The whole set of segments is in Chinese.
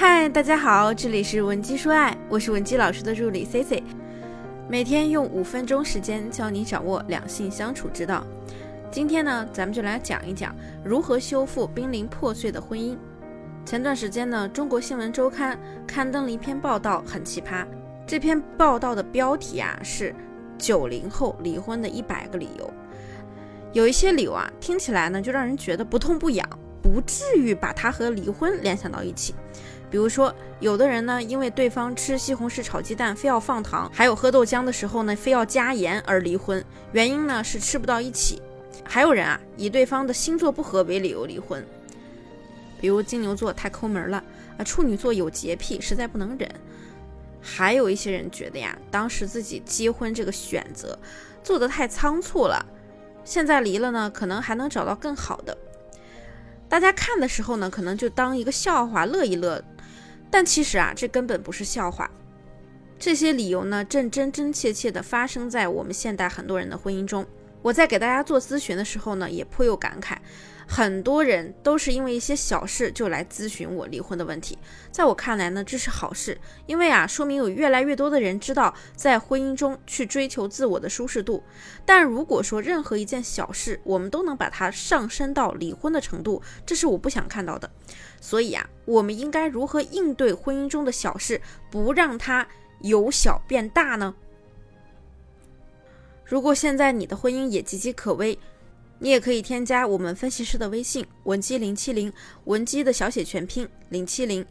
嗨，大家好，这里是文姬说爱，我是文姬老师的助理 C C，每天用五分钟时间教你掌握两性相处之道。今天呢，咱们就来讲一讲如何修复濒临破碎的婚姻。前段时间呢，中国新闻周刊刊登了一篇报道，很奇葩。这篇报道的标题啊是“九零后离婚的一百个理由”，有一些理由啊，听起来呢就让人觉得不痛不痒，不至于把它和离婚联想到一起。比如说，有的人呢，因为对方吃西红柿炒鸡蛋非要放糖，还有喝豆浆的时候呢，非要加盐而离婚，原因呢是吃不到一起。还有人啊，以对方的星座不合为理由离婚，比如金牛座太抠门了啊，处女座有洁癖，实在不能忍。还有一些人觉得呀，当时自己结婚这个选择做得太仓促了，现在离了呢，可能还能找到更好的。大家看的时候呢，可能就当一个笑话乐一乐。但其实啊，这根本不是笑话。这些理由呢，正真真切切地发生在我们现代很多人的婚姻中。我在给大家做咨询的时候呢，也颇有感慨。很多人都是因为一些小事就来咨询我离婚的问题。在我看来呢，这是好事，因为啊，说明有越来越多的人知道在婚姻中去追求自我的舒适度。但如果说任何一件小事，我们都能把它上升到离婚的程度，这是我不想看到的。所以啊，我们应该如何应对婚姻中的小事，不让它由小变大呢？如果现在你的婚姻也岌岌可危，你也可以添加我们分析师的微信文姬零七零，文姬的小写全拼零七零，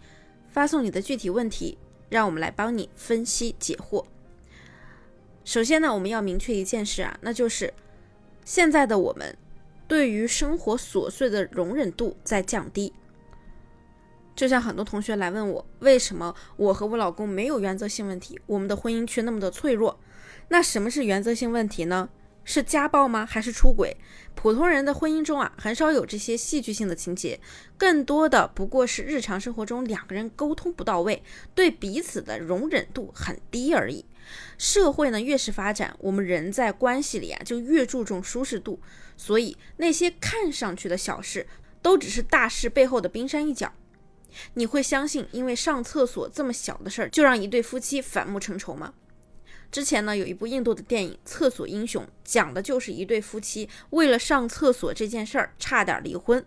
发送你的具体问题，让我们来帮你分析解惑。首先呢，我们要明确一件事啊，那就是现在的我们对于生活琐碎的容忍度在降低。就像很多同学来问我，为什么我和我老公没有原则性问题，我们的婚姻却那么的脆弱？那什么是原则性问题呢？是家暴吗？还是出轨？普通人的婚姻中啊，很少有这些戏剧性的情节，更多的不过是日常生活中两个人沟通不到位，对彼此的容忍度很低而已。社会呢越是发展，我们人在关系里啊就越注重舒适度，所以那些看上去的小事，都只是大事背后的冰山一角。你会相信因为上厕所这么小的事儿，就让一对夫妻反目成仇吗？之前呢，有一部印度的电影《厕所英雄》，讲的就是一对夫妻为了上厕所这件事儿差点离婚。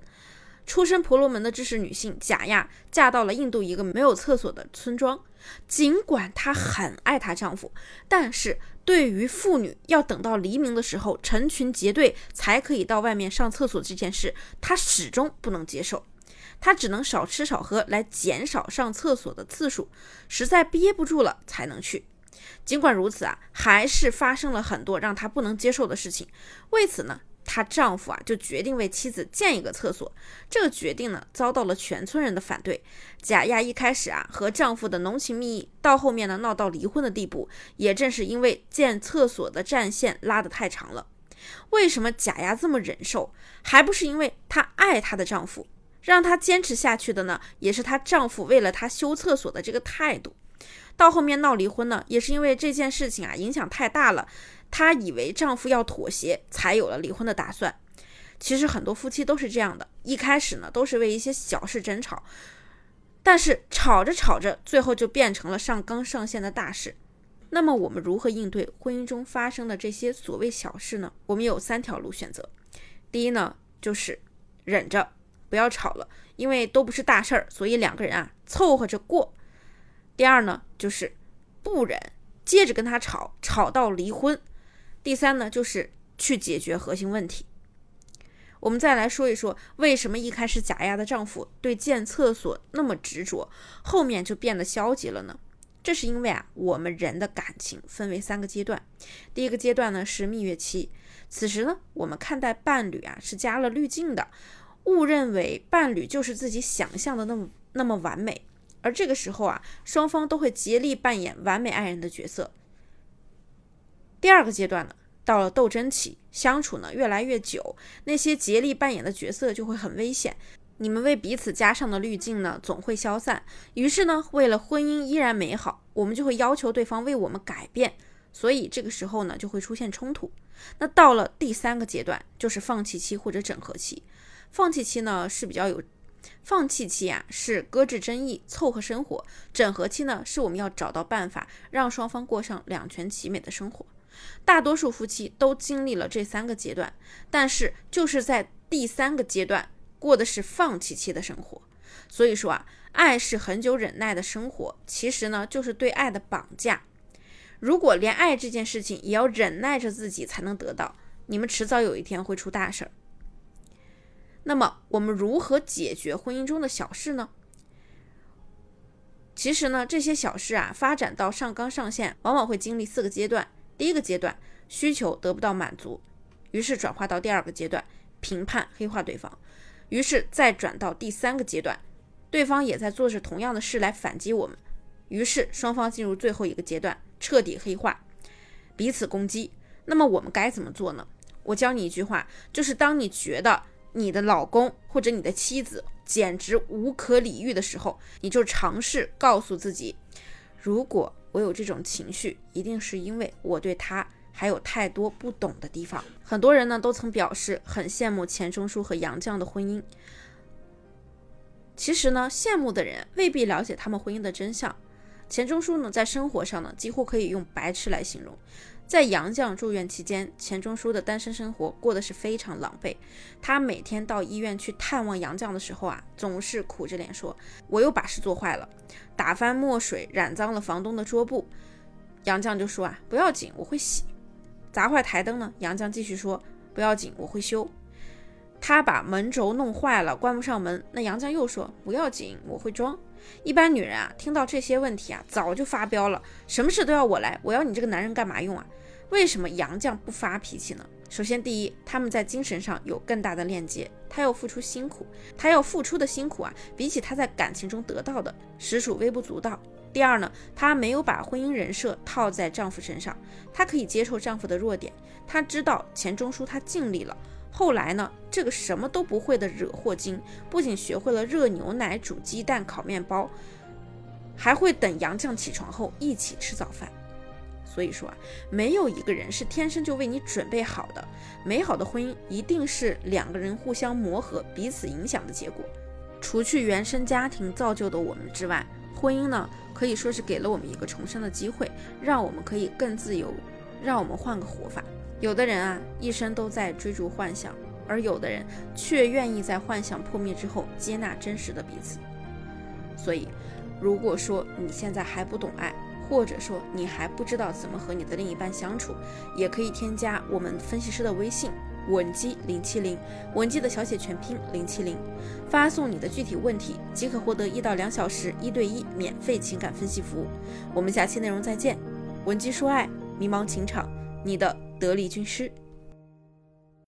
出身婆罗门的知识女性贾亚嫁到了印度一个没有厕所的村庄。尽管她很爱她丈夫，但是对于妇女要等到黎明的时候成群结队才可以到外面上厕所这件事，她始终不能接受。她只能少吃少喝来减少上厕所的次数，实在憋不住了才能去。尽管如此啊，还是发生了很多让她不能接受的事情。为此呢，她丈夫啊就决定为妻子建一个厕所。这个决定呢，遭到了全村人的反对。贾亚一开始啊和丈夫的浓情蜜意，到后面呢闹到离婚的地步，也正是因为建厕所的战线拉得太长了。为什么贾亚这么忍受？还不是因为她爱她的丈夫，让她坚持下去的呢，也是她丈夫为了她修厕所的这个态度。到后面闹离婚呢，也是因为这件事情啊影响太大了，她以为丈夫要妥协，才有了离婚的打算。其实很多夫妻都是这样的，一开始呢都是为一些小事争吵，但是吵着吵着，最后就变成了上纲上线的大事。那么我们如何应对婚姻中发生的这些所谓小事呢？我们有三条路选择。第一呢，就是忍着，不要吵了，因为都不是大事儿，所以两个人啊凑合着过。第二呢，就是不忍，接着跟他吵，吵到离婚。第三呢，就是去解决核心问题。我们再来说一说，为什么一开始贾亚的丈夫对建厕所那么执着，后面就变得消极了呢？这是因为啊，我们人的感情分为三个阶段。第一个阶段呢是蜜月期，此时呢，我们看待伴侣啊是加了滤镜的，误认为伴侣就是自己想象的那么那么完美。而这个时候啊，双方都会竭力扮演完美爱人的角色。第二个阶段呢，到了斗争期，相处呢越来越久，那些竭力扮演的角色就会很危险。你们为彼此加上的滤镜呢，总会消散。于是呢，为了婚姻依然美好，我们就会要求对方为我们改变。所以这个时候呢，就会出现冲突。那到了第三个阶段，就是放弃期或者整合期。放弃期呢是比较有。放弃期啊是搁置争议、凑合生活；整合期呢是我们要找到办法让双方过上两全其美的生活。大多数夫妻都经历了这三个阶段，但是就是在第三个阶段过的是放弃期的生活。所以说啊，爱是很久忍耐的生活，其实呢就是对爱的绑架。如果连爱这件事情也要忍耐着自己才能得到，你们迟早有一天会出大事儿。那么我们如何解决婚姻中的小事呢？其实呢，这些小事啊，发展到上纲上线，往往会经历四个阶段。第一个阶段，需求得不到满足，于是转化到第二个阶段，评判黑化对方，于是再转到第三个阶段，对方也在做着同样的事来反击我们，于是双方进入最后一个阶段，彻底黑化，彼此攻击。那么我们该怎么做呢？我教你一句话，就是当你觉得你的老公或者你的妻子简直无可理喻的时候，你就尝试告诉自己，如果。我有这种情绪，一定是因为我对他还有太多不懂的地方。很多人呢都曾表示很羡慕钱钟书和杨绛的婚姻。其实呢，羡慕的人未必了解他们婚姻的真相。钱钟书呢，在生活上呢，几乎可以用白痴来形容。在杨绛住院期间，钱钟书的单身生活过得是非常狼狈。他每天到医院去探望杨绛的时候啊，总是苦着脸说：“我又把事做坏了，打翻墨水，染脏了房东的桌布。”杨绛就说：“啊，不要紧，我会洗。”砸坏台灯呢？杨绛继续说：“不要紧，我会修。”他把门轴弄坏了，关不上门，那杨绛又说：“不要紧，我会装。”一般女人啊，听到这些问题啊，早就发飙了，什么事都要我来，我要你这个男人干嘛用啊？为什么杨绛不发脾气呢？首先，第一，他们在精神上有更大的链接，他要付出辛苦，他要付出的辛苦啊，比起他在感情中得到的，实属微不足道。第二呢，她没有把婚姻人设套在丈夫身上，她可以接受丈夫的弱点，她知道钱钟书他尽力了，后来呢，这个什么都不会的惹祸精，不仅学会了热牛奶、煮鸡蛋、烤面包，还会等杨绛起床后一起吃早饭。所以说啊，没有一个人是天生就为你准备好的。美好的婚姻一定是两个人互相磨合、彼此影响的结果。除去原生家庭造就的我们之外，婚姻呢可以说是给了我们一个重生的机会，让我们可以更自由，让我们换个活法。有的人啊，一生都在追逐幻想，而有的人却愿意在幻想破灭之后接纳真实的彼此。所以，如果说你现在还不懂爱，或者说你还不知道怎么和你的另一半相处，也可以添加我们分析师的微信文姬零七零，文姬的小写全拼零七零，发送你的具体问题即可获得一到两小时一对一免费情感分析服务。我们下期内容再见，文姬说爱，迷茫情场，你的得力军师。